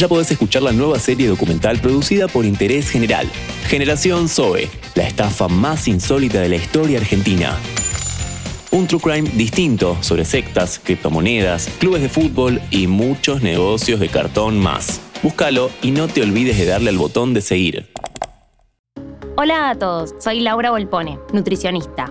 ya podés escuchar la nueva serie documental producida por Interés General, Generación Zoe, la estafa más insólita de la historia argentina. Un true crime distinto sobre sectas, criptomonedas, clubes de fútbol y muchos negocios de cartón más. Búscalo y no te olvides de darle al botón de seguir. Hola a todos, soy Laura Volpone, nutricionista.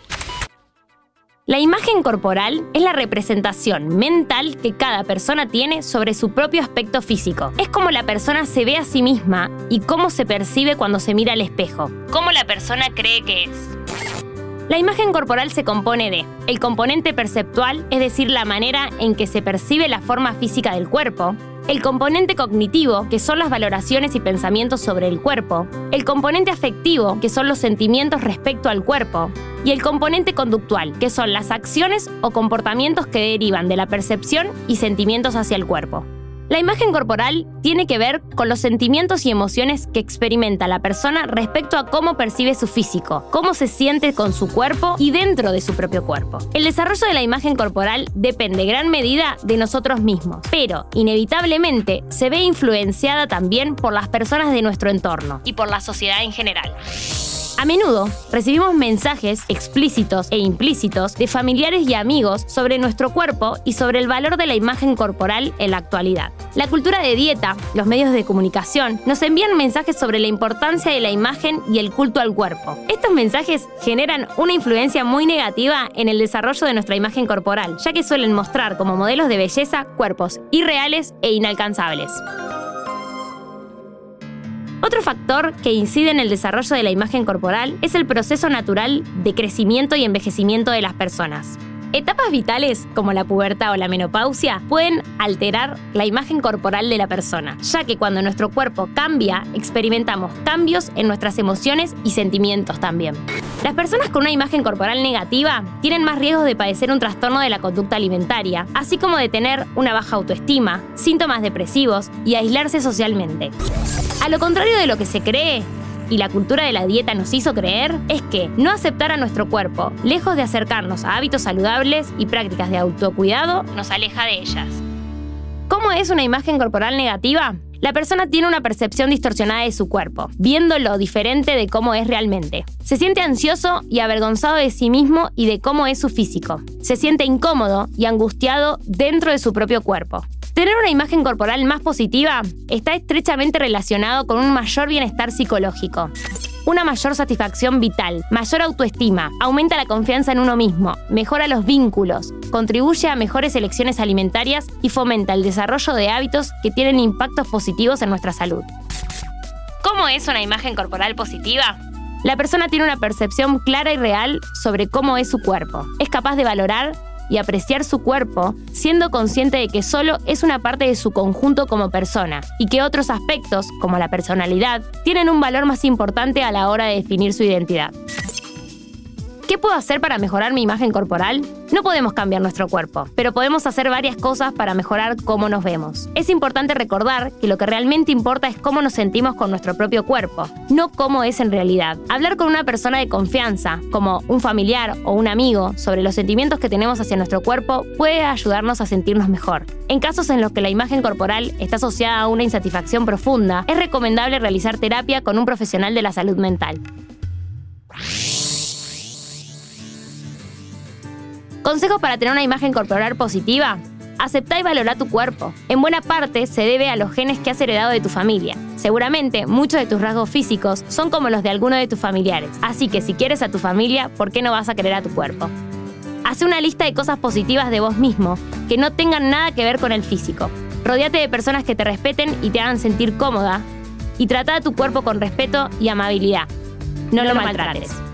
La imagen corporal es la representación mental que cada persona tiene sobre su propio aspecto físico. Es como la persona se ve a sí misma y cómo se percibe cuando se mira al espejo. Cómo la persona cree que es. La imagen corporal se compone de el componente perceptual, es decir, la manera en que se percibe la forma física del cuerpo, el componente cognitivo, que son las valoraciones y pensamientos sobre el cuerpo, el componente afectivo, que son los sentimientos respecto al cuerpo, y el componente conductual, que son las acciones o comportamientos que derivan de la percepción y sentimientos hacia el cuerpo. La imagen corporal tiene que ver con los sentimientos y emociones que experimenta la persona respecto a cómo percibe su físico, cómo se siente con su cuerpo y dentro de su propio cuerpo. El desarrollo de la imagen corporal depende en gran medida de nosotros mismos, pero inevitablemente se ve influenciada también por las personas de nuestro entorno y por la sociedad en general. A menudo recibimos mensajes explícitos e implícitos de familiares y amigos sobre nuestro cuerpo y sobre el valor de la imagen corporal en la actualidad. La cultura de dieta, los medios de comunicación, nos envían mensajes sobre la importancia de la imagen y el culto al cuerpo. Estos mensajes generan una influencia muy negativa en el desarrollo de nuestra imagen corporal, ya que suelen mostrar como modelos de belleza cuerpos irreales e inalcanzables. Otro factor que incide en el desarrollo de la imagen corporal es el proceso natural de crecimiento y envejecimiento de las personas. Etapas vitales, como la pubertad o la menopausia, pueden alterar la imagen corporal de la persona, ya que cuando nuestro cuerpo cambia, experimentamos cambios en nuestras emociones y sentimientos también. Las personas con una imagen corporal negativa tienen más riesgos de padecer un trastorno de la conducta alimentaria, así como de tener una baja autoestima, síntomas depresivos y aislarse socialmente. A lo contrario de lo que se cree, y la cultura de la dieta nos hizo creer es que no aceptar a nuestro cuerpo, lejos de acercarnos a hábitos saludables y prácticas de autocuidado, nos aleja de ellas. ¿Cómo es una imagen corporal negativa? La persona tiene una percepción distorsionada de su cuerpo, viendo lo diferente de cómo es realmente. Se siente ansioso y avergonzado de sí mismo y de cómo es su físico. Se siente incómodo y angustiado dentro de su propio cuerpo. Tener una imagen corporal más positiva está estrechamente relacionado con un mayor bienestar psicológico una mayor satisfacción vital, mayor autoestima, aumenta la confianza en uno mismo, mejora los vínculos, contribuye a mejores elecciones alimentarias y fomenta el desarrollo de hábitos que tienen impactos positivos en nuestra salud. ¿Cómo es una imagen corporal positiva? La persona tiene una percepción clara y real sobre cómo es su cuerpo. Es capaz de valorar y apreciar su cuerpo, siendo consciente de que solo es una parte de su conjunto como persona y que otros aspectos, como la personalidad, tienen un valor más importante a la hora de definir su identidad. ¿Qué puedo hacer para mejorar mi imagen corporal? No podemos cambiar nuestro cuerpo, pero podemos hacer varias cosas para mejorar cómo nos vemos. Es importante recordar que lo que realmente importa es cómo nos sentimos con nuestro propio cuerpo, no cómo es en realidad. Hablar con una persona de confianza, como un familiar o un amigo, sobre los sentimientos que tenemos hacia nuestro cuerpo puede ayudarnos a sentirnos mejor. En casos en los que la imagen corporal está asociada a una insatisfacción profunda, es recomendable realizar terapia con un profesional de la salud mental. Consejos para tener una imagen corporal positiva. Acepta y valora tu cuerpo. En buena parte se debe a los genes que has heredado de tu familia. Seguramente muchos de tus rasgos físicos son como los de alguno de tus familiares. Así que si quieres a tu familia, ¿por qué no vas a querer a tu cuerpo? Haz una lista de cosas positivas de vos mismo que no tengan nada que ver con el físico. Rodéate de personas que te respeten y te hagan sentir cómoda. Y trata a tu cuerpo con respeto y amabilidad. No, lo maltrates. ¿Qué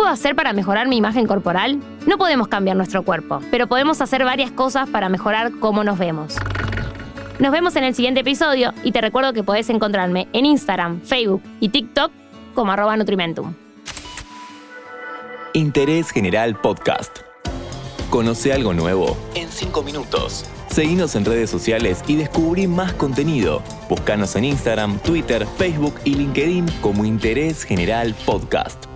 puedo hacer para mejorar mi imagen corporal? No podemos cambiar nuestro cuerpo, pero podemos hacer varias cosas para mejorar cómo nos vemos. Nos vemos en el siguiente episodio y te recuerdo que podés encontrarme en Instagram, Facebook y TikTok como arroba Nutrimentum. Interés General Podcast. Conoce algo nuevo en 5 minutos. Seguinos en redes sociales y descubrí más contenido. Búscanos en Instagram, Twitter, Facebook y LinkedIn como Interés General Podcast.